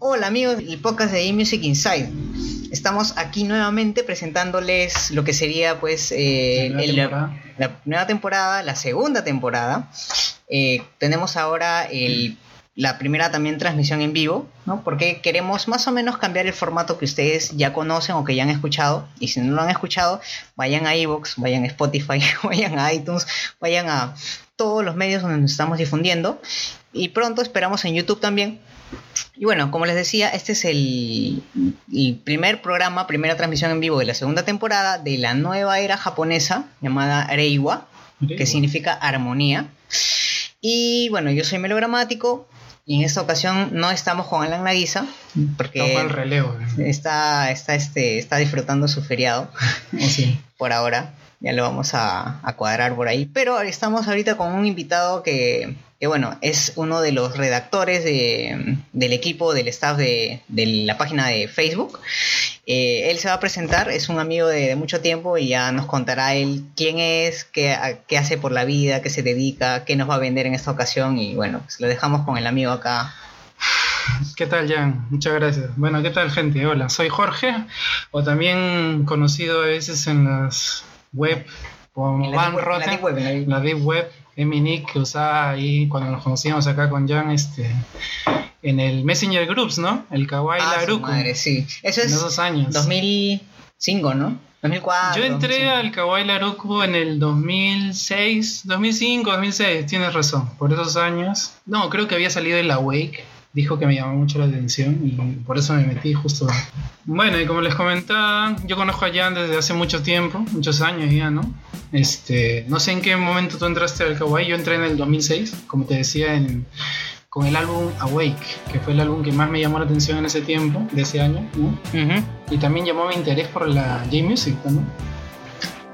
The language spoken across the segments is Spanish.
Hola amigos del podcast de eMusic Inside. Estamos aquí nuevamente presentándoles lo que sería pues eh, La nueva el- temporada. la nueva temporada, la segunda temporada. Eh, tenemos ahora el- la primera también transmisión en vivo, ¿no? Porque queremos más o menos cambiar el formato que ustedes ya conocen o que ya han escuchado. Y si no lo han escuchado, vayan a iVoox, vayan a Spotify, vayan a iTunes, vayan a todos los medios donde nos estamos difundiendo. Y pronto esperamos en YouTube también. Y bueno, como les decía, este es el, el primer programa, primera transmisión en vivo de la segunda temporada de la nueva era japonesa llamada Reiwa, que significa armonía. Y bueno, yo soy melogramático y en esta ocasión no estamos con Alan Naguisa porque Toma el relevo. está, está, este, está disfrutando su feriado Sí. por ahora. Ya lo vamos a, a cuadrar por ahí. Pero estamos ahorita con un invitado que, que, bueno, es uno de los redactores de- del equipo, del staff de, de la página de Facebook. Eh, él se va a presentar, es un amigo de, de mucho tiempo y ya nos contará él quién es, qué, a- qué hace por la vida, qué se dedica, qué nos va a vender en esta ocasión. Y bueno, pues lo dejamos con el amigo acá. ¿Qué tal, Jan? Muchas gracias. Bueno, ¿qué tal, gente? Hola, soy Jorge, o también conocido a veces en las web como la Van la Rotten, deep web, en la la deep web, mi nick que usaba ahí cuando nos conocíamos acá con Jan, este, en el Messenger Groups, ¿no? El Kawaii Ah, Laruku. madre, sí. Eso En es esos años. 2005, ¿no? 2004. Yo entré 2005. al Kawaii Laruku en el 2006, 2005, 2006, tienes razón, por esos años. No, creo que había salido el Awake, dijo que me llamó mucho la atención y por eso me metí justo. Bueno, y como les comentaba, yo conozco a Jan desde hace mucho tiempo, muchos años ya, ¿no? Este, no sé en qué momento tú entraste al Kawaii, yo entré en el 2006, como te decía, en, con el álbum Awake, que fue el álbum que más me llamó la atención en ese tiempo, de ese año, ¿no? Ujú. Y también llamó mi interés por la J-Music, ¿no?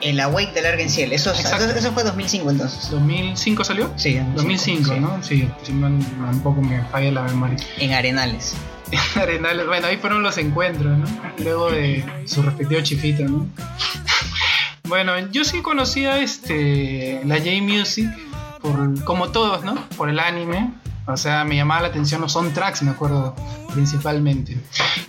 El Awake del Argenciel. Eso, Exacto. eso, eso fue 2005 entonces. ¿2005 salió? Sí, 2005, sí. ¿no? Sí, sí, man- un poco me falla la memoria. En Arenales. Arenales, bueno, ahí fueron los encuentros, ¿no? Luego de su respectivo chifito, ¿no? Bueno, yo sí conocía este, la J-Music, por, como todos, ¿no? Por el anime. O sea, me llamaba la atención los soundtracks, me acuerdo, principalmente.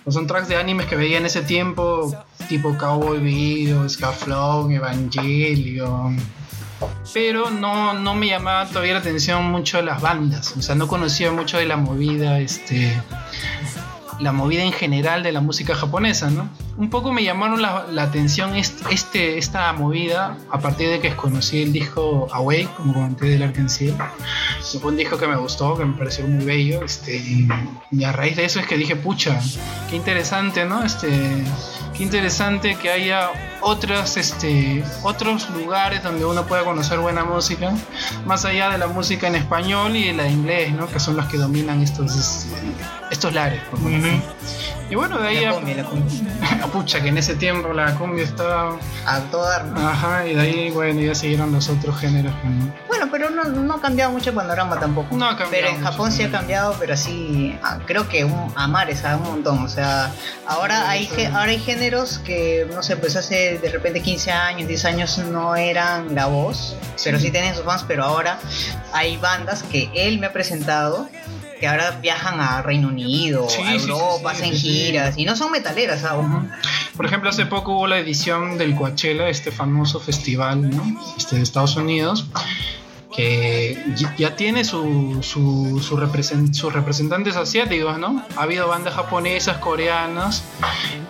Los soundtracks de animes que veía en ese tiempo, tipo Cowboy Bebop, Scaflón, Evangelion. Pero no, no me llamaba todavía la atención mucho las bandas. O sea, no conocía mucho de la movida, este, la movida en general de la música japonesa, ¿no? Un poco me llamaron la, la atención est- este, esta movida a partir de que conocí el disco Awake, como comenté del Arkansas. Fue un disco que me gustó, que me pareció muy bello, este, y, y a raíz de eso es que dije, pucha, qué interesante, ¿no? Este, qué interesante que haya otros, este, otros lugares donde uno pueda conocer buena música, más allá de la música en español y de la de inglés, ¿no? Que son los que dominan estos, este, estos lares. por. Y bueno, de ahí La a- cumbia, la cumbia. pucha, que en ese tiempo la cumbia estaba... A ¿no? Ajá, y de ahí, bueno, ya siguieron los otros géneros. ¿no? Bueno, pero no, no ha cambiado mucho el panorama tampoco. No ha cambiado Pero en mucho. Japón sí ha cambiado, pero así, ah, creo que un, a mares, a un montón. O sea, ahora hay, ge- ahora hay géneros que, no sé, pues hace de repente 15 años, 10 años no eran la voz, pero sí tienen sus fans, pero ahora hay bandas que él me ha presentado que ahora viajan a Reino Unido, Sí, a sí, sí, Europa, sí, hacen sí, sí. giras y no son metaleras. Ujú. Por ejemplo, hace poco hubo la edición del Coachella, este famoso festival ¿no? este de Estados Unidos, que ya- tiene su, su, su represen- sus representantes asiáticos, ¿no? Ha habido bandas japonesas, coreanas,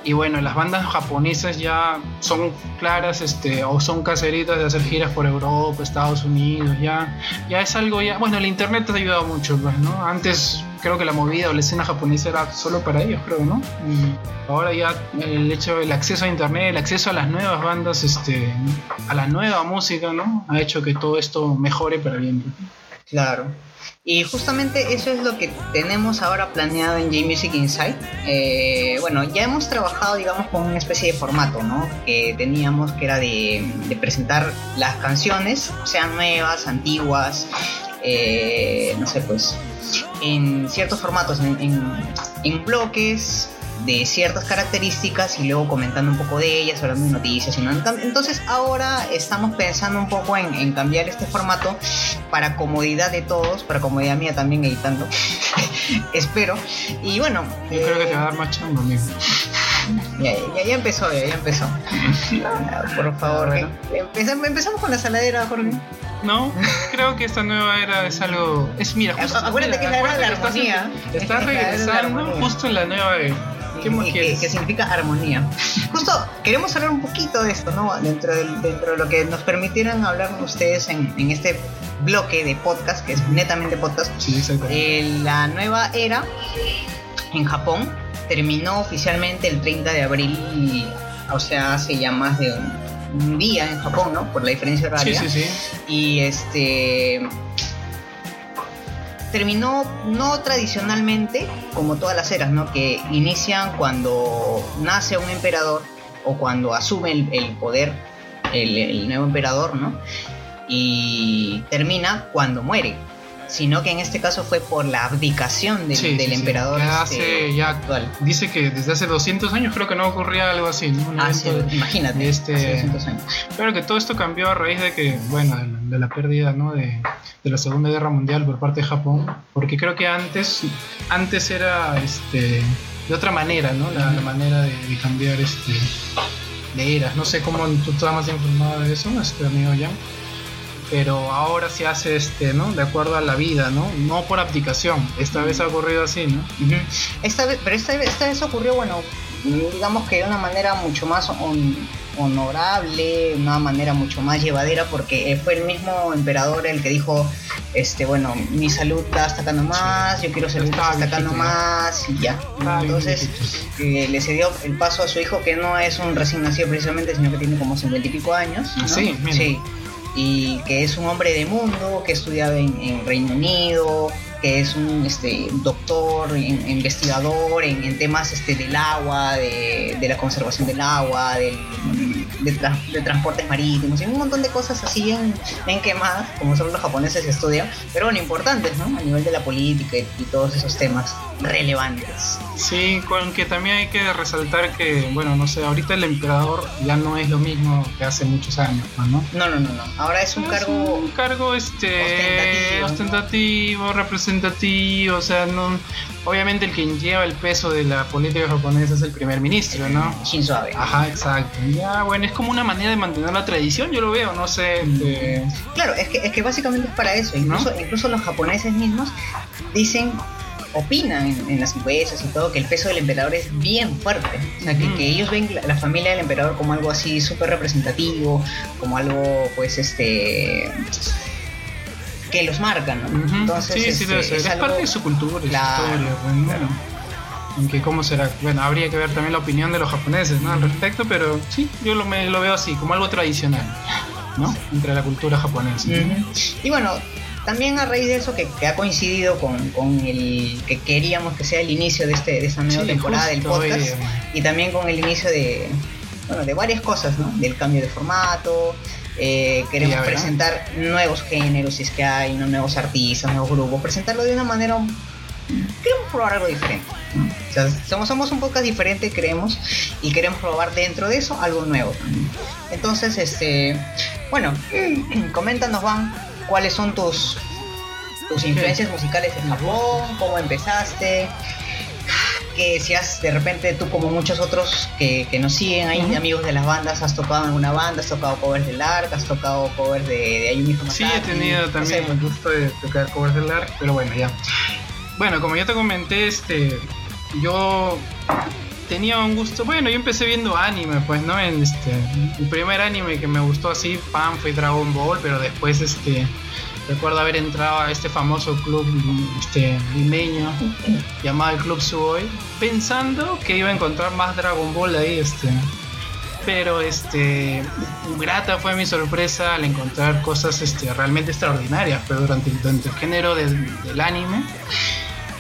y bueno, las bandas japonesas ya son claras este, o son caseritas de hacer giras por Europa, Estados Unidos, ya, ya es algo ya... Bueno, el internet ha ayudado mucho, pues, ¿no? Antes creo que la movida o la escena japonesa era solo para ellos, creo, ¿no? Y ahora ya el hecho, el acceso a internet, el acceso a las nuevas bandas, este, a la nueva música, ¿no? Ha hecho que todo esto mejore para bien. Claro. Y justamente eso es lo que tenemos ahora planeado en J-Music Insight. Eh, bueno, ya hemos trabajado, digamos, con una especie de formato, ¿no? Que teníamos que era de presentar las canciones, sean nuevas, antiguas, eh, no sé, pues, en ciertos formatos, en, en- en bloques de ciertas características y luego comentando un poco de ellas, hablando de noticias. y no- Entonces ahora estamos pensando un poco en, en cambiar este formato para comodidad de todos, para comodidad mía también editando, espero. Y bueno, Yo creo que eh, te va a dar más chamba, amigo. Ya, ya, ya empezó, ya, ya empezó. Por favor, Bueno. empezamos, empezamos con la saladera, Jorge. No, creo que esta nueva era es algo. Es, mira, justo. Acuérdate que es la era de la armonía. Estás, de regresando armonía. justo en la nueva era. ¿Qué más que, significa armonía. Justo queremos hablar un poquito de esto, ¿no? Dentro, del- dentro de lo que nos permitieran hablar ustedes en, en este bloque de podcast, que es netamente podcast. Sí. Eh, la nueva era en Japón terminó oficialmente el 30 de abril, o sea, hace ya más de un, un día en Japón, ¿no? Por la diferencia sí, horaria. sí, sí. Y este terminó no tradicionalmente como todas las eras, ¿no? Que inician cuando nace un emperador o cuando asume el, el poder el, el nuevo emperador, ¿no? Y termina cuando muere. Sino que en este caso fue por la abdicación del, Sí, del sí, sí. emperador Que este, hace ya actual. Dice que desde hace 200 años creo que no ocurría algo así, ¿no? Un Hace- de- imagínate, este- hace 200 años. Claro que todo esto cambió a raíz de que, bueno, de la, de la pérdida, ¿no? De, de la Segunda Guerra Mundial por parte de Japón, porque creo que antes, antes era, este, de otra manera, ¿no? La, la manera de, de cambiar, este, de eras. No sé cómo tú estás más informado de eso, este amigo Jan. Pero ahora se hace, este, ¿no? De acuerdo a la vida, ¿no? No por abdicación. Esta vez ha ocurrido así, ¿no? Ujú. Esta vez, pero esta vez, esta vez ocurrió, bueno, digamos que de una manera mucho más hon- honorable, una manera mucho más llevadera, porque eh, fue el mismo emperador el que dijo, este, bueno, mi salud está hasta acá nomás, yo quiero Estaba hasta acá nomás, y ya. Entonces, eh, le cedió el paso a su hijo, que no es un recién nacido precisamente, sino que tiene como cincuenta y pico años. ¿no? Sí, mira. sí. Y que es un hombre de mundo, que ha estudiado en, en Reino Unido, que es un este, doctor, in- investigador en, en temas este, del agua, de, de la conservación del agua, del, de, tra- de transportes marítimos, y un montón de cosas así bien, bien quemadas, como solo los japoneses estudian, pero bueno, importantes, ¿no? A nivel de la política y, y todos esos temas relevantes. Sí, con que también hay que resaltar que, bueno, no sé, ahorita el emperador ya no es lo mismo que hace muchos años, ¿no? No, no, no, no. Ahora es un Es cargo un cargo este ostentativo. ostentativo, representativo, o sea, no obviamente el que lleva el peso de la política japonesa es el primer ministro, ¿no? Shinzo Abe. Ajá, exacto. Ya, bueno, es como una manera de mantener la tradición, yo lo veo, no sé, este, Claro, es que, es que básicamente es para eso. Incluso, incluso los japoneses mismos dicen, opinan en, en las encuestas y todo, que el peso del emperador es bien fuerte. O sea, que, Ujú. que ellos ven la, la familia del emperador como algo así súper representativo, como algo, pues, este que los marca, ¿no? Entonces, sí, sí, este. Es, algo- parte de su cultura, Claro, su historia, pues, ¿no? claro. Aunque cómo será, bueno, habría que ver también la opinión de los japoneses, ¿no? Al respecto, pero sí, yo lo, me, lo veo así, como algo tradicional, ¿no? Entre la cultura japonesa. Y bueno, también a raíz de eso que, que ha coincidido con, con el que queríamos que sea el inicio de, este, de esta nueva Sí, temporada del podcast y también con el inicio de, bueno, de varias cosas, ¿no? Del cambio de formato, eh, queremos presentar nuevos géneros, si es que hay, ¿no? nuevos artistas, nuevos grupos, presentarlo de una manera... Queremos probar algo diferente. ¿no? O sea, somos, somos un podcast diferente, creemos, y queremos probar dentro de eso algo nuevo. Entonces, este, bueno, coméntanos, Van, cuáles son tus, tus influencias musicales en Japón, cómo empezaste, que si has de repente tú como muchos otros que, que nos siguen ahí, Ujú. amigos de las bandas, has tocado en alguna banda, has tocado covers de Lark, has tocado covers de, de Ayumi Sí, he Hamasaki, tenido no también sé, el gusto de tocar covers del ARC, pero bueno, ya. Bueno, como ya te comenté, este, yo tenía un gusto, bueno, yo empecé viendo anime, pues, ¿no? En este, el primer anime que me gustó así, pan, fue Dragon Ball, pero después, este, recuerdo haber entrado a este famoso club, este, limeño, llamado el Club Suoi, pensando que iba a encontrar más Dragon Ball ahí, este, Pero este grata fue mi sorpresa al encontrar cosas este, realmente extraordinarias pero durante, el- durante el género del anime.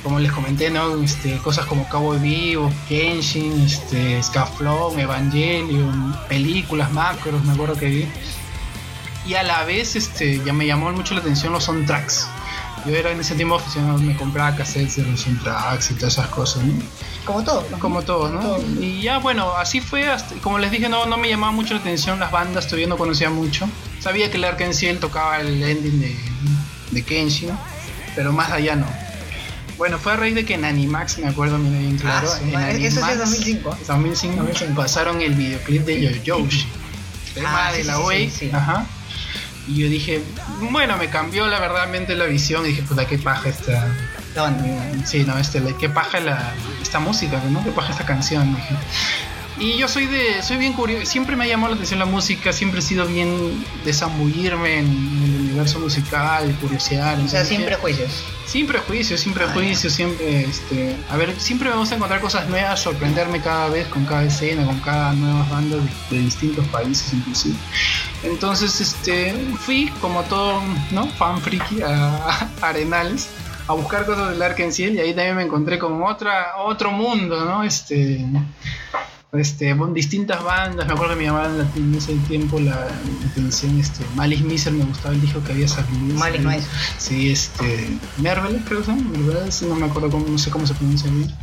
Como les comenté, ¿no? Este, cosas como Cowboy Vivo, Kenshin, este, Scaflón, Evangelion, películas, macros, me acuerdo que vi. Y a la vez este, ya me llamó mucho la atención los soundtracks. Yo era en ese tiempo aficionado, me compraba cassettes de los soundtracks y todas esas cosas, ¿no? Como todo. ¿no? Como todos, ¿no? Todo. Y ya, bueno, así fue, hasta, como les dije, no, no me llamaba mucho la atención las bandas, todavía no conocía mucho. Sabía que el Arkansas tocaba el ending de, de Kenshi, ¿no? Pero más allá no. Bueno, fue a raíz de que en Animax, me acuerdo mira bien claro, Ah, su en madre, eso sí es Animax, 2005. 2005, 2005. pasaron el videoclip de Yoyoshi. Tema Ah, de sí, la sí, sí. ajá. Y yo dije, bueno, me cambió la verdad mente la visión y dije, puta, qué paja esta, banda. Sí, no, este, qué paja la, esta música, ¿no? Qué paja esta canción, dije. Y yo soy de, soy bien curioso, siempre me ha llamado la atención la música, siempre he sido bien de zambullirme en, el universo musical, curiosear. O sea, sin prejuicios. sin prejuicios, sin prejuicios, siempre, este, a ver, siempre me gusta encontrar cosas nuevas, sorprenderme cada vez con cada escena, con cada nuevas bandas de, de distintos países inclusive. Entonces, este, fui como todo, ¿no? Fan friki a, a Arenales a buscar cosas del Arkansas y ahí también me encontré con otra, otro mundo, ¿no? Este, este, con distintas bandas, me acuerdo que me llamaban la- en ese tiempo la, atención, este, Malice Miser me gustaba el disco que había salido. Malice. Miser. Sí, este. Merveles, creo que son. Merveles, no me acuerdo cómo, no sé cómo se pronuncia bien.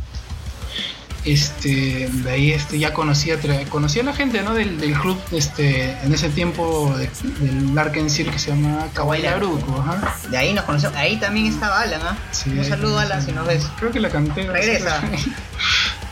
Este, de ahí este, ya conocía, conocía a la gente ¿no? del, del club este, en ese tiempo de- del Arkansas que se llama Kawaii Laruco. Ajá. De ahí nos conocemos. Ahí también estaba Alan, ¿ah? Sí, Un saludo. Alan, si nos ves. Creo que la canté. Regresa.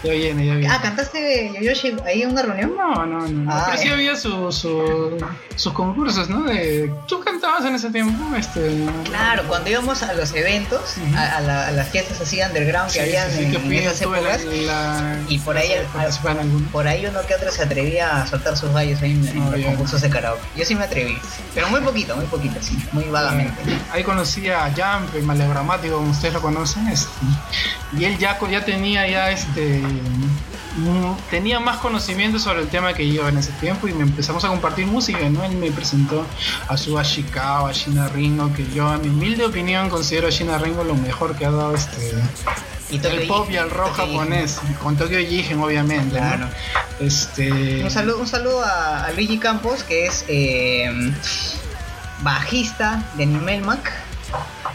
ya viene, ya viene. Ah, ¿cantaste Yoyoshi ahí en una reunión? No, no, no. Ah, Pero sí ya. había su, su- sus concursos, ¿no? De, ¿Tú cantabas en ese tiempo? Este, Claro, cuando íbamos a los eventos, a, a la- a las fiestas así underground que Sí, habían sí, sí, en, que en esas en la- épocas, la- y por ahí al- alguno. por ahí uno que otro se atrevía a soltar sus gallos ahí en, en los concursos de karaoke. Yo sí me atreví, pero muy poquito, muy poquito, sí, muy vagamente. Ahí conocí a Jump, el malegramático, como ustedes lo conocen. Este, y él ya, ya tenía ya este tenía más conocimiento sobre el tema que yo en ese tiempo y me empezamos a compartir música, ¿no? Él me presentó a su Ashikawa, a Shina Ringo, que yo a mi humilde opinión considero a Shina Ringo lo mejor que ha dado este Y el pop y el rock japonés, con Tokyo Jigen obviamente, ¿no? Claro. Este Un saludo, un saludo a, a Luigi Campos, que es eh, bajista de Nimelmac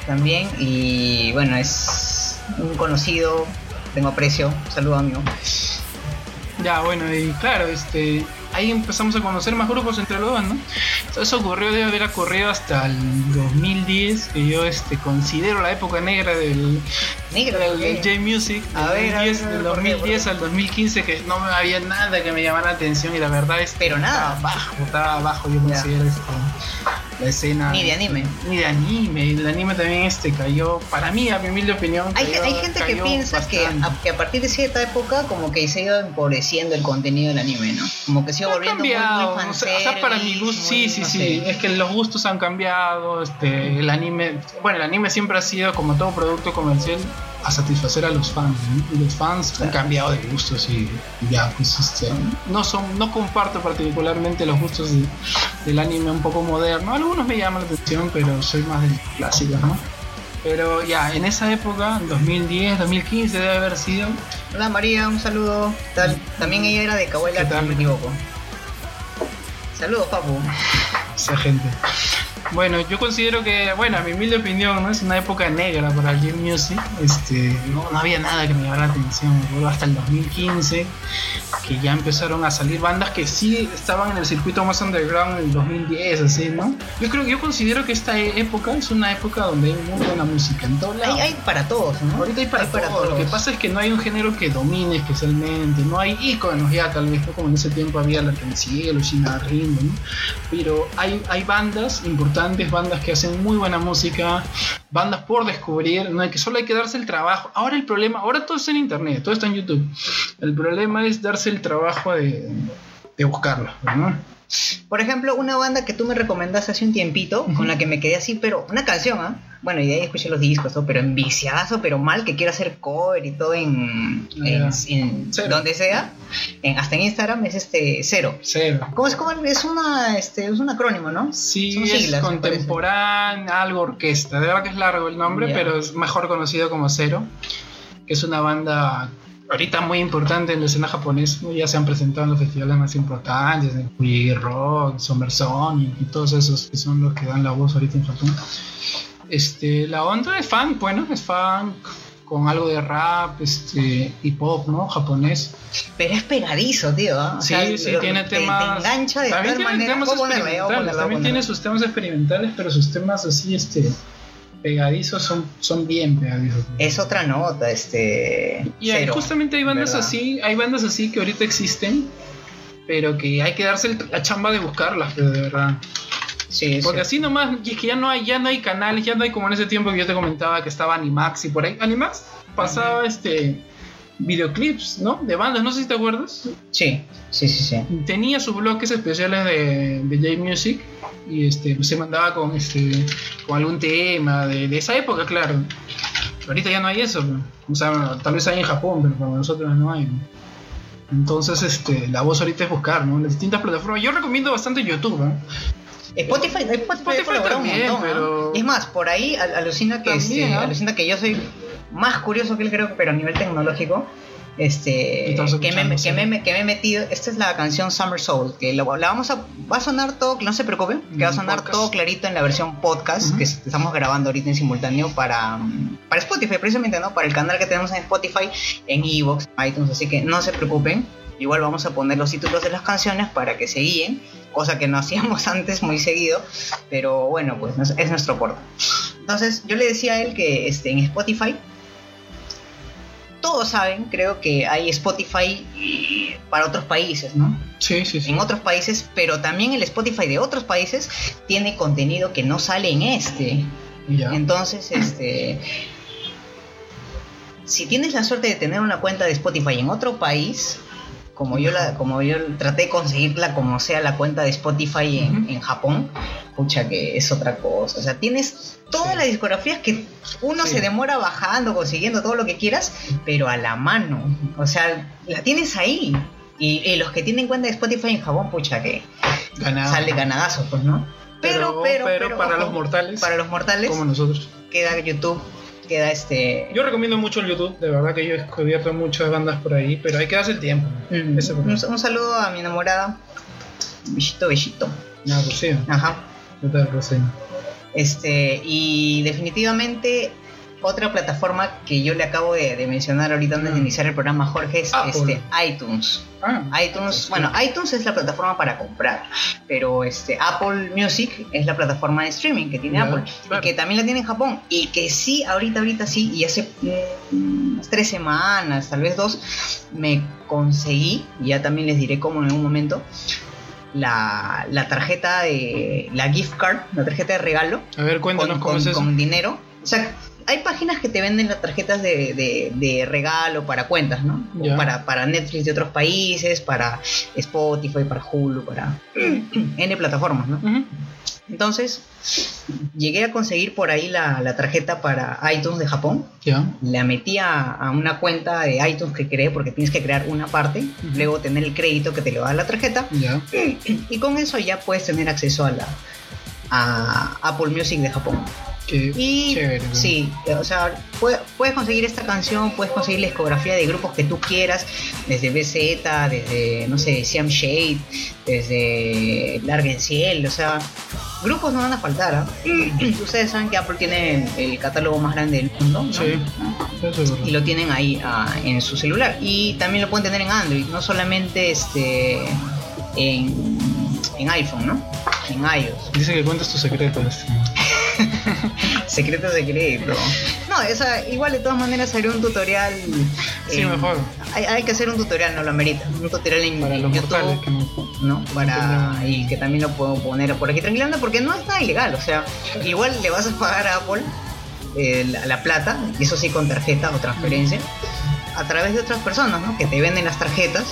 también. Y bueno, es un conocido, tengo aprecio. Un saludo, amigo. Ya, bueno, y claro, este, ahí empezamos a conocer más grupos entre los dos, ¿no? Eso ocurrió, debe haber ocurrido hasta el 2010, que yo este, considero la época negra del, Negro, del, ¿por del qué? J-Music, ver, ver, del a ver, 2010, del ¿por qué, por 2010 qué? al 2015, que no había nada que me llamara la atención y la verdad es que Pero nada. estaba abajo, estaba abajo, yo considero este, la escena. Ni de anime. Ni de anime, el anime también este cayó, para mí, a mi humilde opinión. Hay, cayó- hay gente que piensa que a, que a partir de cierta época como que se ha ido empobreciendo el contenido del anime, ¿no? Como que se ha volviendo cambiado, muy o sea, o sea, para mi gusto, sí, sí, no sí, sé. es que los gustos han cambiado, este, el anime, bueno, el anime siempre ha sido como todo producto comercial a satisfacer a los fans, ¿no? y los fans han cambiado de gustos y ya, pues, este, no son, no comparto particularmente los gustos de- del anime un poco moderno, algunos me llaman la atención, pero soy más del clásico, ¿no? Pero ya, en esa época, 2010, 2015 debe haber sido, Hola María, un saludo. Tal. También ella era de Kawaii no me equivoco. Saludos, papu. esa gente. Bueno, yo considero que, bueno, a mi humilde opinión, ¿no? Es una época negra para el Game Music. Este, no, no había nada que me llamara la atención. Hasta el 2015, que ya empezaron a salir bandas que sí estaban en el circuito más underground en el 2010, así, ¿no? Yo creo, yo considero que esta e- época es una época donde hay muy buena música en todos lados. Hay, hay para todos, ¿no? Ahorita hay para, todo. Lo que pasa es que no hay un género que domine especialmente, no hay íconos ya tal vez, ¿no? como en ese tiempo había la Cielo, China Ringo, ¿no? Pero hay, hay bandas importantes, bandas que hacen muy buena música, bandas por descubrir, ¿no? que solo hay que darse el trabajo. Ahora el problema, ahora todo está en internet, todo está en YouTube. El problema es darse el trabajo de, de buscarlo, ¿no? Por ejemplo, una banda que tú me recomendaste hace un tiempito, con la que me quedé así, pero una canción, ¿ah? Bueno, y de ahí escuché los discos, todo, pero enviciadazo, pero mal, que quiero hacer cover y todo en, en, en Cero. donde sea. En, hasta en Instagram es este cero. Cero. ¿Cómo es? ¿Cómo es? una, este, es un acrónimo, ¿no? Sí, Son es siglas, me contemporáneo, algo orquesta. De verdad que es largo el nombre, pero es mejor conocido como Cero, que es una banda ahorita muy importante en la escena japonesa. ¿no? Ya se han presentado en los festivales más importantes, en Rock, Summer Sonic y todos esos que son los que dan la voz ahorita en Japón. Este, la onda es funk, bueno, es funk con algo de rap, este, y pop, ¿no? Japonés. Pero es pegadizo, tío. ¿ah? O Sí, sea, sí, tiene te- te temas. engancha de también tiene manera. temas experimentales. también tiene sus temas experimentales, pero sus temas así, este, pegadizos son, son bien pegadizos. Es otra nota, este. y cero, justamente hay bandas ¿verdad? así, hay bandas así que ahorita existen, pero que hay que darse la chamba de buscarlas, pero de verdad. Sí, Porque sí. así nomás, y es que ya no hay, ya no hay canales, ya no hay como en ese tiempo que yo te comentaba que estaba Animax y por ahí. Animax pasaba este videoclips, ¿no? De bandas, no sé si te acuerdas. Sí, sí, sí, sí. tenía sus bloques especiales de, de J-Music y este, se mandaba con, este, con algún tema de, de esa época, claro. Ahorita ya no hay eso, o sea, tal vez hay en Japón, pero para nosotros no hay. Entonces, este, la voz ahorita es buscar, ¿no? Las distintas plataformas. Yo recomiendo bastante YouTube, ¿no? Spotify, Spotify, Spotify un montón, ¿ah? pero- Es más, por ahí al- alucina que, También, este, alucina que yo soy más curioso que él, creo, pero a nivel tecnológico. Este, que, me, que, me, que me he metido. Esta es la canción Summer Soul. Que lo- la vamos a. Va a sonar todo, no se preocupen, que va a Mm, sonar podcast. todo clarito en la versión podcast que es- estamos grabando ahorita en simultáneo para, para Spotify, precisamente, ¿no? Para el canal que tenemos en Spotify, en Evox, iTunes, así que no se preocupen. Igual vamos a poner los títulos de las canciones para que se guíen, cosa que no hacíamos antes muy seguido, pero bueno, pues es- es nuestro aporte. Entonces, yo le decía a él que este, en Spotify, todos saben, creo que hay Spotify eh, para otros países, ¿no? Sí, sí, sí. En otros países, pero también el Spotify de otros países tiene contenido que no sale en este. Ya. Entonces, este. Si tienes la suerte de tener una cuenta de Spotify en otro país, como yo la, como yo traté de conseguirla como sea la cuenta de Spotify en, en Japón, pucha que es otra cosa. O sea, tienes todas Sí. las discografías que uno Sí. se demora bajando, consiguiendo todo lo que quieras, pero a la mano. O sea, la tienes ahí. Y, y los que tienen cuenta de Spotify en Japón, pucha que Ganado. sale ganadazo, pues, ¿no? Pero, pero, para ojo, los mortales, para los mortales como nosotros. queda YouTube, queda este. Yo recomiendo mucho el YouTube, de verdad que yo he descubierto muchas bandas por ahí, pero hay que darse el tiempo. Mm, Ese un, un saludo a mi enamorada. Bellito, bellito. No, pues sí, Ajá. yo te sé. Este, y definitivamente otra plataforma que yo le acabo de, de mencionar ahorita antes de Mm. iniciar el programa, Jorge, es Apple. este, iTunes. Ah, iTunes, Sí. bueno, iTunes es la plataforma para comprar, pero este Apple Music es la plataforma de streaming que tiene Apple claro. y que también la tiene en Japón y que sí, ahorita, ahorita sí, y hace mm, unas tres semanas, tal vez dos, me conseguí, y ya también les diré cómo en un momento, la, la tarjeta de la gift card, la tarjeta de regalo a ver, cuéntanos con, cómo con- es eso. con dinero. O sea, hay páginas que te venden las tarjetas de, de- de regalo para cuentas, ¿no? Para, para Netflix de otros países, para Spotify, para Hulu, para N plataformas, ¿no? Entonces, llegué a conseguir por ahí la, la tarjeta para iTunes de Japón. Ya. La metí a, a una cuenta de iTunes que creé porque tienes que crear una parte, luego tener el crédito que te lo da la tarjeta Ya. y con eso ya puedes tener acceso a la a Apple Music de Japón. Qué Y chévere. ¿no? sí, o sea, pue- puedes conseguir esta canción, puedes conseguir la discografía de grupos que tú quieras, desde BZ, desde, no sé, Siam Shade, desde Largenciel, o sea, grupos no van a faltar. ¿ah? Ustedes saben que Apple tiene el catálogo más grande del mundo, ¿no? Sí, eso es verdad. y lo tienen ahí ah, en su celular. Y también lo pueden tener en Android, no solamente este en, en iPhone, ¿no? En iOS. Dice que cuentas tus secretos. Secreto secreto. No, esa, igual de todas maneras haré un tutorial. Sí, en- mejor. Hay, hay que hacer un tutorial, no lo amerita. Un tutorial en, Para en los YouTube. mortales que no. ¿no? Para, y que también lo puedo poner por aquí tranquilando porque no es nada ilegal, o sea, igual le vas a pagar a Apple eh, la, la plata, y eso sí con tarjeta o transferencia, a través de otras personas, ¿no? Que te venden las tarjetas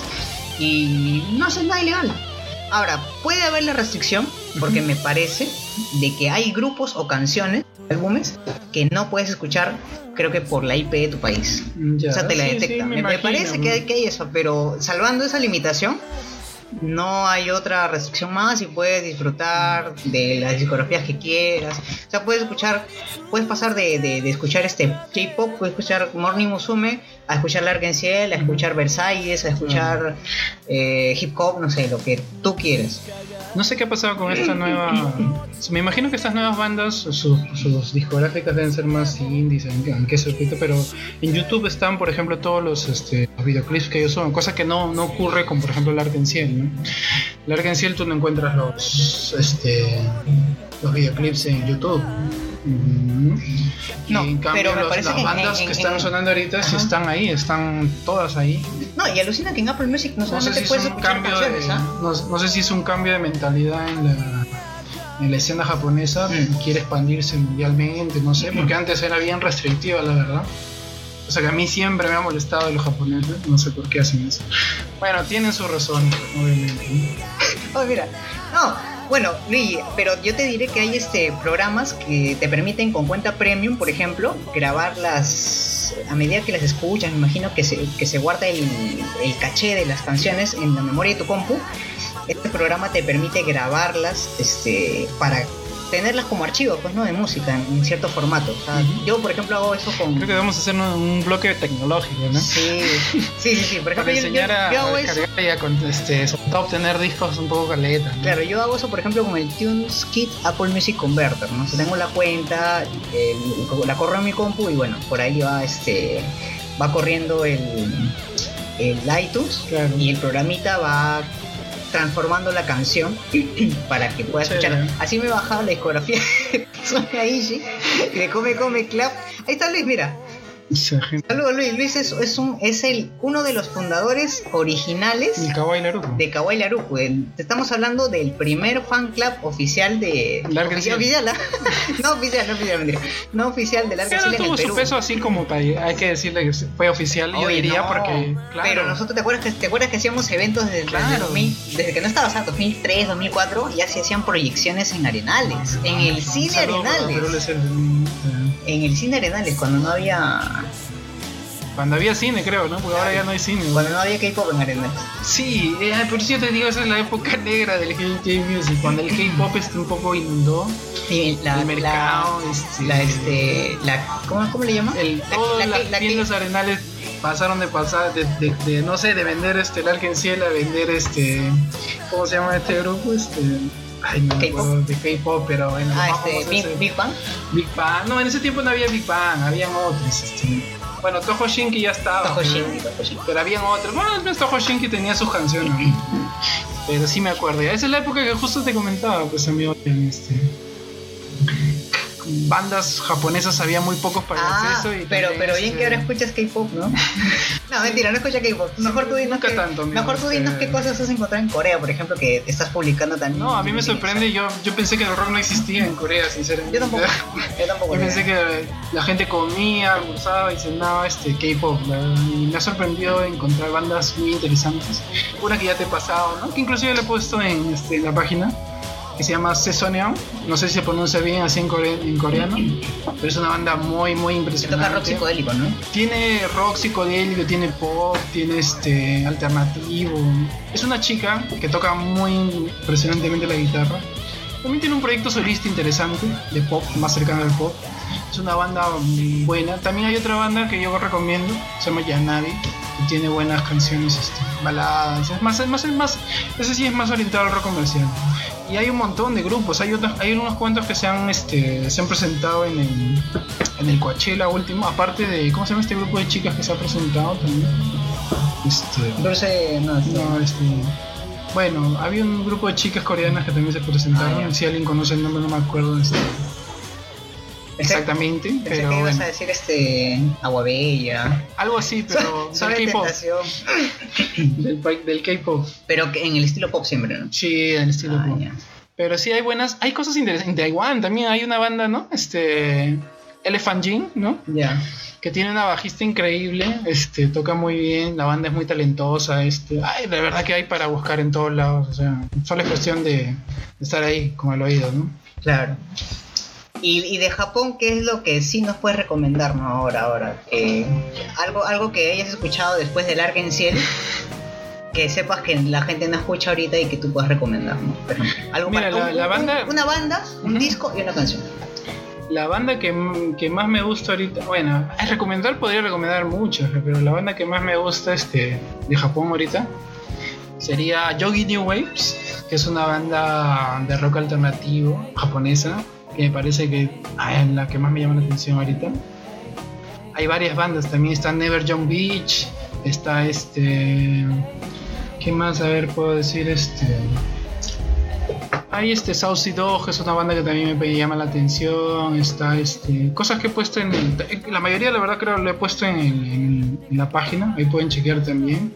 y no haces nada ilegal. Ahora, puede haber la restricción, porque me parece de que hay grupos o canciones, álbumes, que no puedes escuchar, creo que por la IP de tu país. Ya, o sea, te la sí, detecta. me me, parece que hay, que hay eso, pero salvando esa limitación, no hay otra restricción más y puedes disfrutar de las discografías que quieras. O sea, puedes escuchar, puedes pasar de, de- escuchar este K-pop, puedes escuchar Morning Musume, a escuchar Largen Ciel, a escuchar Versalles, a escuchar eh, hip hop, no sé, lo que tú quieres. No sé qué ha pasado con esta nueva. Me imagino que estas nuevas bandas, sus, sus discográficas deben ser más indies en, en qué circuito, pero en YouTube están, por ejemplo, todos los, este, videoclips que ellos suben, cosa que no, no ocurre con, por ejemplo, Largen Ciel. ¿no? Largen Ciel tú no encuentras los, este, los videoclips en YouTube. Mm. Y No, en cambio, pero me los- parece las que en- bandas en- que en- están sonando ahorita sí están ahí, están todas ahí. No, y alucina que en Apple Music no No sé solamente si es puedes un escuchar cambio canciones, de, ¿ah? no, no sé si es un cambio de mentalidad en la, en la escena japonesa, Mm. quiere expandirse mundialmente, no sé, porque antes era bien restrictiva, la verdad. O sea que a mí siempre me ha molestado los japoneses, no sé por qué hacen eso. Bueno, tienen sus razones, obviamente. Oh, mira. No, bueno, Luigi, pero yo te diré que hay este programas que te permiten con cuenta premium, por ejemplo, grabar las a medida que las escuchas, me imagino que se, que se guarda el, el caché de las canciones en la memoria de tu compu. Este programa te permite grabarlas este, para tenerlas como archivo, pues, ¿no? De música en, cierto formato. O sea, Ujú. Yo, por ejemplo, hago eso con... Creo que vamos a hacer un, un bloque tecnológico, ¿no? Sí, sí, sí, sí. Por Para ejemplo, yo, yo- enseñar a, hago a eso. y a, con- este, obtener discos un poco caleta. ¿no? Claro, yo hago eso por ejemplo con el Tunes Kit Apple Music Converter, ¿no? O sea, tengo la cuenta, el- la corro en mi compu y bueno, por ahí va este va corriendo el, el iTunes Claro. y el programita va transformando la canción para que pueda escucharla. Así me he bajado la discografía de Sonia Ishi, de Come Come Club. Ahí está Luis, mira. Saludos Luis. Luis es, es un es el uno de los fundadores originales Kawaii de Kawaii Laruku. el- Te estamos hablando del primer fan club oficial de. Larga oficial, oficial, ¿ah? no oficial, no oficial, mentira. No oficial de Larga Pero tuvo su Perú. peso así como hay que decirle que fue oficial, yo diría no, porque, claro, Pero nosotros, ¿te acuerdas que, te acuerdas que hacíamos eventos desde, Claro. desde, 2000 desde que no estaba, o sea, 2003, 2004, ya se hacían proyecciones en Arenales, en el cine Saludos para Arenales. En el cine Arenales, cuando no había. Cuando había cine, creo, ¿no? Porque ahora ya no hay cine. Cuando no había K-pop en Arenales. Sí, eh, por eso yo te digo, esa es la época negra del K-Music, cuando el K-pop este un poco inundó la, el mercado, la, este, la, este, la, ¿cómo, ¿cómo le llama? el, todas la- las la- tiendas arenales pasaron de pasar, de, de, de, no sé, de vender este el Ciel a vender este, ¿cómo se llama este grupo? Este, ay, no me K-pop. acuerdo de K-pop, pero bueno, Ah, este, Big, Big Bang. Big Bang. No, en ese tiempo no había Big Bang, habían otros. Este. Bueno, Toho Shinki ya estaba. Toho pero- Shinki, Toho Shinki. Pero habían otros. Bueno, al menos Toho Shinki tenía sus canciones. Pero sí me acuerdo. Esa es la época que justo te comentaba, pues amigo. Este, bandas japonesas había muy pocos para el Ah, acceso. Y pero, pero bien este, que ahora escuchas K-pop, ¿no? no, mentira, no escuchas K-pop. Mejor tú dinos, que- tanto, mejor tú este- dinos qué cosas has encontrado en Corea, por ejemplo, que estás publicando también. No, a mí me sorprende. Yo, yo pensé que el rock no existía en Corea, sinceramente. Yo tampoco. Yo tampoco. Yo pensé que la gente comía, almorzaba y cenaba este K-pop. Y me ha sorprendido encontrar bandas muy interesantes. Una que ya te he pasado, ¿no? Que inclusive le he puesto en, este, en la página. Que se llama Sesoneon. No sé si se pronuncia bien así en, core- en coreano. Pero es una banda muy, muy Te impresionante. toca rock psicodélico, ¿no? Tiene rock psicodélico, tiene pop, tiene este alternativo. Es una chica que toca muy impresionantemente la guitarra. También tiene un proyecto solista interesante de pop, más cercano al pop. Es una banda buena. También hay otra banda que yo recomiendo, se llama Yanabi, que tiene buenas canciones, este, baladas. Es más, es más, es más, ese sí es más orientado al rock comercial. Y hay un montón de grupos, hay otros, hay unos cuantos que se han, este, se han presentado en el, en el Coachella último, aparte de, ¿cómo se llama este grupo de chicas que se ha presentado también? Este, Dulce, no, este, no, este, bueno, había un grupo de chicas coreanas que también se presentaron, Ah, si alguien conoce el nombre no me acuerdo este, exactamente, Pensé pero que ibas bueno, a decir este Agua Bella. algo así, pero del K-pop, del, del K-pop, Pero en el estilo pop siempre, ¿no? sí, en estilo Ah, pop. Pero sí hay buenas, hay cosas interesantes. En Taiwán también hay una banda, ¿no? Este Elephant Jin, ¿no? Ya. Que tiene una bajista increíble, este, toca muy bien, la banda es muy talentosa, este, ay, de verdad que hay para buscar en todos lados, o sea, solo es cuestión de, de estar ahí con el oído, ¿no? Claro. Y, y de Japón, ¿qué es lo que sí nos puedes recomendarnos ahora? ahora? Eh, algo, algo que hayas escuchado después del Ark en Ciel, que sepas que la gente no escucha ahorita y que tú puedas recomendar, ¿no? Por ejemplo, algo Mira, para- la- un- la un- banda- una banda, un disco y una canción. La banda que, que más me gusta ahorita, bueno, a recomendar podría recomendar muchas, pero la banda que más me gusta este, de Japón ahorita sería Yogi New Waves, que es una banda de rock alternativo japonesa, que me parece que ah, es la que más me llama la atención ahorita. Hay varias bandas, también está Never Young Beach, está este... ¿Qué más? A ver, puedo decir este... Hay este Saucy Dog, es una banda que también me llama la atención. Está este. Cosas que he puesto en. el- la mayoría, la verdad, creo lo he puesto en, el- en- en la página. Ahí pueden chequear también.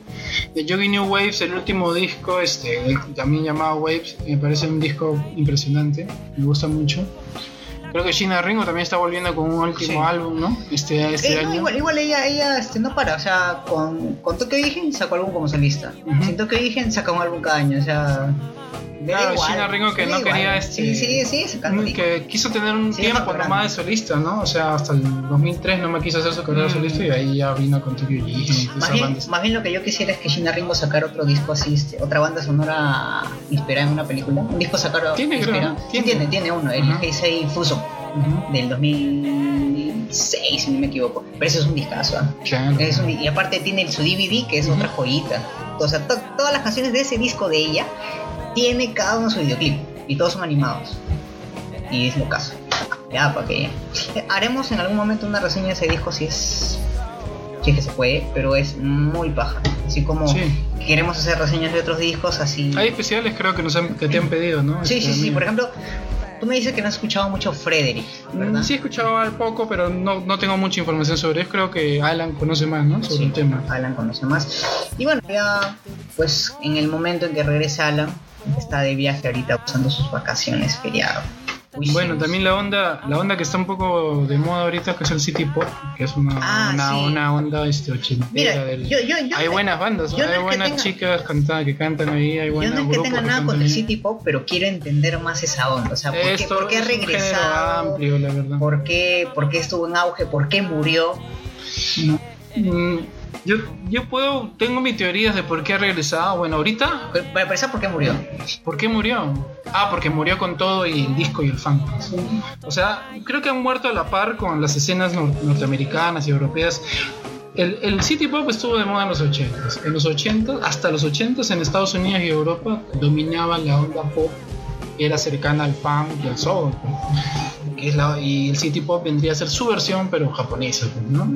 De Yogi New Waves, el último disco, este, el- también llamado Waves, me parece un disco impresionante. Me gusta mucho. Creo que Gina Ringo también está volviendo con un último Sí. álbum, ¿no? Este, este Eh, no, año. igual, igual ella, ella este, no para, o sea, con, con Tokyo Origen sacó álbum como solista. Ujú. Sin Tokyo Origen saca un álbum cada año, o sea. Claro, igual, Gina Ringo que no quería, este, Sí, sí, sí, que quiso tener un Sí, tiempo nomás de solista, ¿no? O sea, hasta el 2003 no me quiso hacer su carrera Mm. solista y ahí ya vino con Tokyo todas Más bien, bandas. más bien lo que yo quisiera es que Gina Ringo sacara otro disco así, este, otra banda sonora inspirada en una película. Un disco sacara Tiene, creo, Tiene. tiene, tiene uno, el Ajá. Heisei Fuso Ujú. del 2006, si no me equivoco. Pero ese es un discazo. ¿ah? Claro. Es un- y aparte tiene su DVD, que es otra joyita. O sea, to- todas las canciones de ese disco de ella tiene cada uno su videoclip. Y todos son animados. Y es lo caso. Ya, para que. Haremos en algún momento una reseña de ese disco si es. Si es que se puede, pero es muy paja. Así como Sí. queremos hacer reseñas de otros discos, así. Hay especiales creo que, nos han- que te han pedido, ¿no? Sí, Este, sí, sí. también. Por ejemplo, tú me dices que no has escuchado mucho Frederick, ¿verdad? Sí he escuchado al poco, pero no, no tengo mucha información sobre eso. Creo que Alan conoce más, ¿no? Sobre Sí, el tema. Alan conoce más. Y bueno, ya pues en el momento en que regrese Alan, está de viaje ahorita usando sus vacaciones, feriado. Uy, Bueno, sí. también la onda, la onda que está un poco de moda ahorita, que es el City Pop, que es una, Ah, una, sí. una onda este, ochentera. Mira, del- yo, yo, yo, hay buenas bandas, yo no hay buenas tenga- chicas canta- que cantan ahí, hay yo buenos no es que tenga nada contra el. City Pop, pero quiero entender más esa onda. O sea, ¿por qué, Esto por qué ha es un género regresado? amplio, la verdad. ¿Por qué, ¿Por qué estuvo en auge? ¿Por qué murió? Mm, yo, yo puedo, tengo mis teorías de por qué ha regresado. Bueno, ahorita, Para empezar, ¿por qué murió? ¿por qué murió? Ah, porque murió con todo y el disco y el fan. O sea, creo que han muerto a la par con las escenas nor- norteamericanas y europeas. El, el City Pop estuvo de moda en los 80s. En los 80 hasta los 80s en Estados Unidos y Europa dominaba la onda pop era cercana al punk y al soul. Que es la- y el City Pop vendría a ser su versión, pero japonesa, ¿no?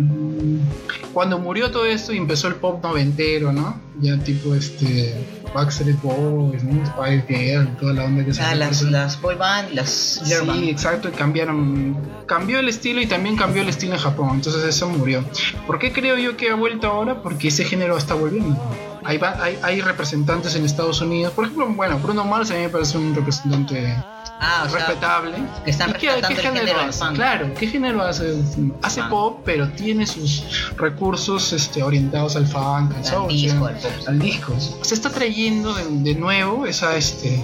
Cuando murió todo esto y empezó el pop noventero, ¿no? Ya tipo este Backstreet Boys, ¿no? Spice Girl, toda la onda que se Ah, las, las boy band, las Sí, band. exacto, y cambiaron. Cambió el estilo y también cambió el estilo en Japón, entonces eso murió. ¿Por qué creo yo que ha vuelto ahora? Porque ese género está volviendo. Hay, hay, hay representantes en Estados Unidos, por ejemplo, bueno, Bruno Mars a mí me parece un representante Ah, sea, respetable. que están ¿Y qué, género hace? Claro, ¿qué género hace? Hace Funk. pop, pero tiene sus recursos este, orientados al funk, al al soul, disco, al al disco. Se está trayendo de, de nuevo esa, este,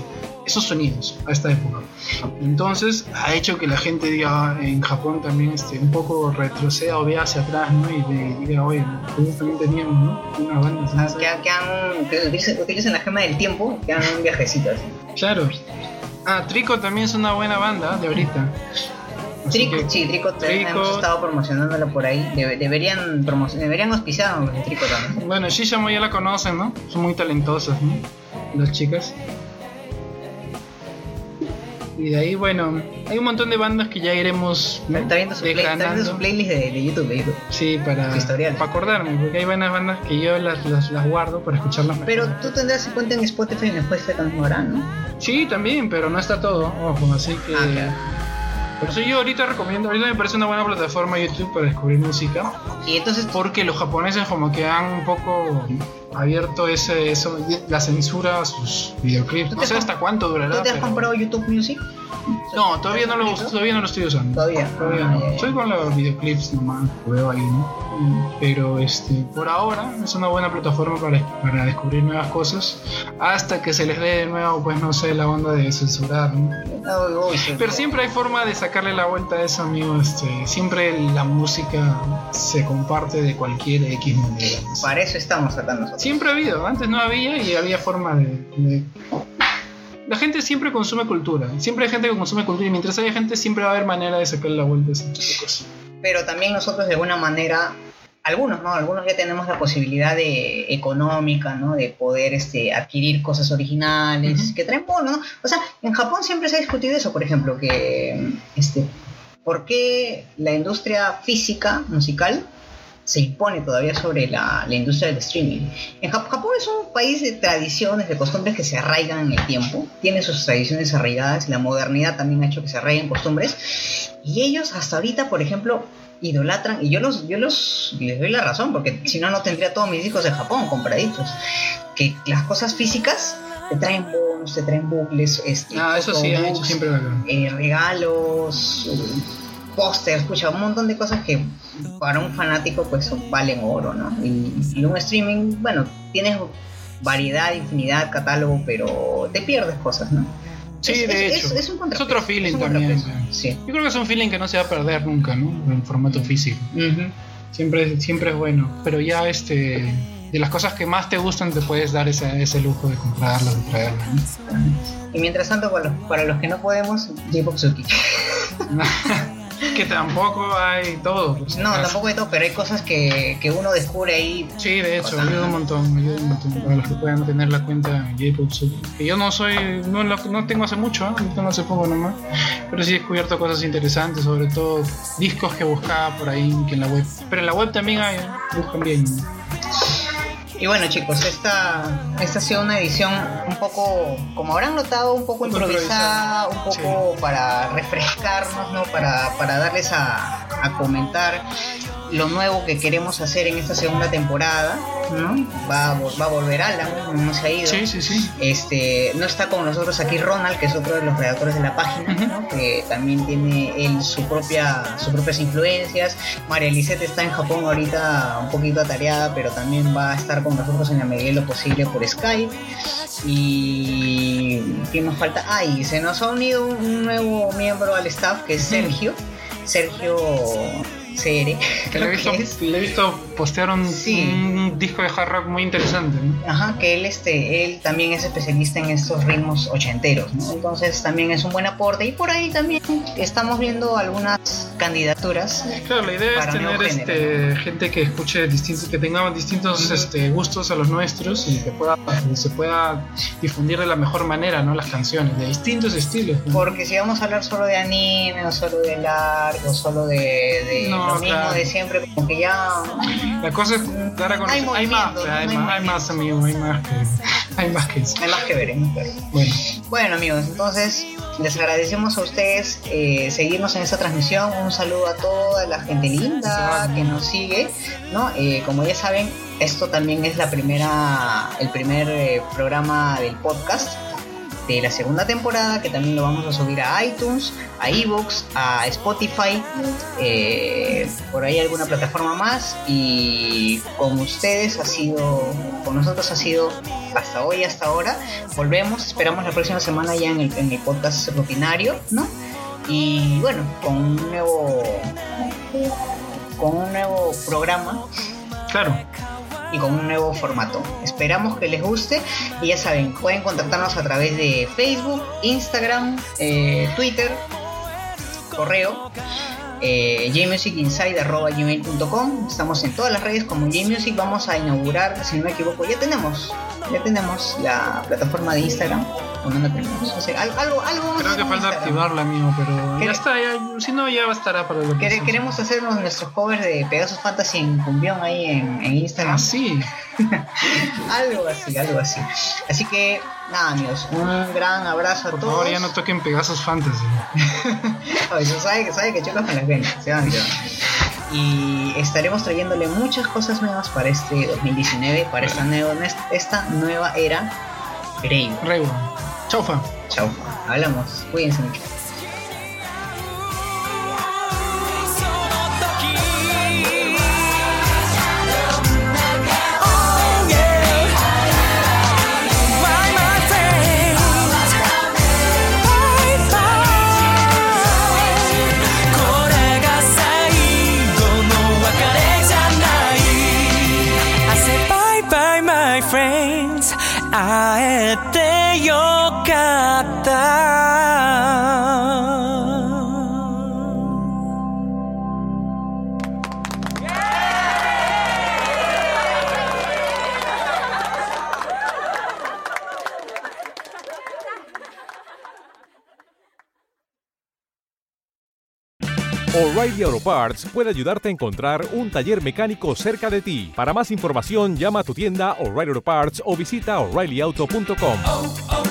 esos sonidos a esta época. Entonces ha hecho que la gente diga en Japón también este, un poco retroceda o vea hacia atrás, ¿no? Y le diga, oye, nosotros también teníamos, ¿no? Una banda. Ah, ¿sí? que, han- que, han- utilicen la gema del tiempo, que hagan un viajecito así. Claro. Ah, Trico también es una buena banda de ahorita. Así Trico, que- sí, Trico, también Trico- hemos estado promocionándola por ahí. Debe- deberían deberían auspiciarnos de Trico también. Bueno, Shishamo ya la conocen, ¿no? Son muy talentosas, ¿no? Las chicas. Y de ahí, bueno, hay un montón de bandas que ya iremos ¿no? Está viendo su, play- está viendo desgranando. su playlist de, de YouTube, de YouTube. Sí, para, para acordarme, porque hay buenas bandas que yo las, las, las guardo para escucharlas mejor. Pero tú tendrás en cuenta en Spotify y en Spotify también ¿no? Sí, también, pero no está todo, ojo, así que... Ah, claro. Por eso yo ahorita recomiendo, ahorita me parece una buena plataforma YouTube para descubrir música, Y entonces, porque los japoneses como que han un poco abierto ese eso la censura a sus videoclips. ¿Tú No sé has hasta cuánto durará. ¿tú te has pero- comprado YouTube Music? No, todavía no lo, todavía no lo estoy usando. Todavía. Todavía Ah, no. ya. Soy con los videoclips nomás, que veo ahí, ¿no? Pero este, por ahora es una buena plataforma para, para descubrir nuevas cosas. Hasta que se les dé de nuevo, pues no sé, la onda de censurar, ¿no? Pero siempre hay forma de sacarle la vuelta a eso, amigo. Este, siempre la música se comparte de cualquier X manera. Para eso estamos acá nosotros. Siempre ha habido, antes no había y había forma de, de- La gente siempre consume cultura, siempre hay gente que consume cultura y mientras haya gente siempre va a haber manera de sacarle la vuelta a ese tipo de cosas. pero también nosotros de alguna manera, algunos, ¿no? Algunos ya tenemos la posibilidad de económica, ¿no? De poder este, adquirir cosas originales que traen bono, ¿no? O sea, en Japón siempre se ha discutido eso, por ejemplo, que este, ¿por qué la industria física musical se impone todavía sobre la, la industria del streaming. En Jap- Japón es un país de tradiciones, de costumbres que se arraigan en el tiempo, tiene sus tradiciones arraigadas, la modernidad también ha hecho que se arraiguen costumbres, y ellos hasta ahorita, por ejemplo, idolatran, y yo los, yo los les doy la razón, porque si no, no tendría todos mis discos de Japón compraditos, que las cosas físicas te traen bonos, te traen bucles, este, Ah, eso sí, han hecho siempre eh, regalos, eh, pósters, escucha, un montón de cosas que para un fanático pues valen oro, ¿no? Y, y un streaming, bueno, tienes variedad, infinidad, catálogo, pero te pierdes cosas, ¿no? Sí, Es- de es- hecho. es- un otro feeling un también. Sí. Yo creo que es un feeling que no se va a perder nunca, ¿no? En formato físico. Siempre, siempre es bueno. Pero ya este. De las cosas que más te gustan te puedes dar ese, ese lujo de comprarlas, de traerlas. ¿no? Y mientras tanto, para los, para los que no podemos, J-Pop Suki. que tampoco hay todo. No, tampoco de todo, pero hay cosas que, que uno descubre ahí. Sí, de hecho, ayuda un montón, ayuda un montón para los que puedan tener la cuenta J-Pop. Que yo no soy, no, no tengo hace mucho, ¿eh? no hace poco nomás, pero sí he descubierto cosas interesantes, sobre todo discos que buscaba por ahí que en la web. Pero en la web también hay, ¿eh? buscan bien. Y bueno chicos, esta, esta ha sido una edición un poco, como habrán notado, un poco improvisada, un poco para refrescarnos, ¿no? Para, para darles a, a comentar lo nuevo que queremos hacer en esta segunda temporada, ¿no? Va, va a volver Alan, no se ha ido. Sí, sí, sí. Este, no está con nosotros aquí Ronald, que es otro de los redactores de la página. ¿no? que también tiene él su propia, sus propias influencias. María Elisette está en Japón ahorita un poquito atareada, pero también va a estar con nosotros en la medida de lo posible por Skype. Y ¿qué nos falta? Ah, y se nos ha unido un- un nuevo miembro al staff que es Sergio. Sergio Que le, creo he visto, que es. le he visto postear un, Sí. Disco de hard rock muy interesante. ¿no? Ajá, que él, este, él también es especialista en estos ritmos ochenteros, ¿no? Entonces también es un buen aporte. Y por ahí también estamos viendo algunas candidaturas. Claro, la idea es tener este, gente que escuche distintos, que tenga distintos este, gustos a los nuestros y que pueda, que se pueda difundir de la mejor manera, ¿no? Las canciones, de distintos estilos. ¿no? Porque si vamos a hablar solo de anime, o solo de largo, solo de, de No, lo mismo claro. de siempre, como que ya. La cosa es dar a Hay conocer. Hay, más, hay, más, hay más, amigo, hay más que, hay más que eso. Hay más que ver, hay más que ver. Bueno, Bueno amigos, entonces les agradecemos a ustedes eh, seguirnos en esta transmisión. Un saludo a toda la gente linda que nos sigue. ¿no? Eh, como ya saben, esto también es la primera, el primer eh, programa del podcast de la segunda temporada que también lo vamos a subir a iTunes, a eBooks, a Spotify, eh, por ahí alguna plataforma más y con ustedes ha sido, con nosotros ha sido hasta hoy, hasta ahora. Volvemos, esperamos la próxima semana ya en el, en el podcast rutinario, ¿no? Y bueno, con un nuevo, con un nuevo programa claro, y con un nuevo formato. Esperamos que les guste y ya saben, pueden contactarnos a través de Facebook, Instagram, eh, Twitter, correo. Eh, Estamos en todas las redes como Jmusic Vamos a inaugurar, si no me equivoco, ya tenemos Ya tenemos la plataforma de Instagram ¿O no la tenemos? O sea, algo, algo, algo creo hacer que falta activarla, amigo, pero ¿Qué- ya está, ya, si no, ya estará para lo que. Queremos hacernos nuestros covers de Pegasus Fantasy en cumbión ahí en, en Instagram Ah, sí. Algo así, algo así. Así que, nada, amigos, un gran abrazo a Por todos. favor, ya no toquen Pegasus Fantasy. Oye, sabe, que- sabe que chocas con las venas, se van, se van. Y estaremos trayéndole muchas cosas nuevas para este 2019, para esta, nueva esta nueva era. Brave. Chaufa. Chao. Hablamos. Cuídense mucho. Parts puede ayudarte a encontrar un taller mecánico cerca de ti. Para más información, llama a tu tienda O'Reilly Auto Parts o visita oreillyauto.com.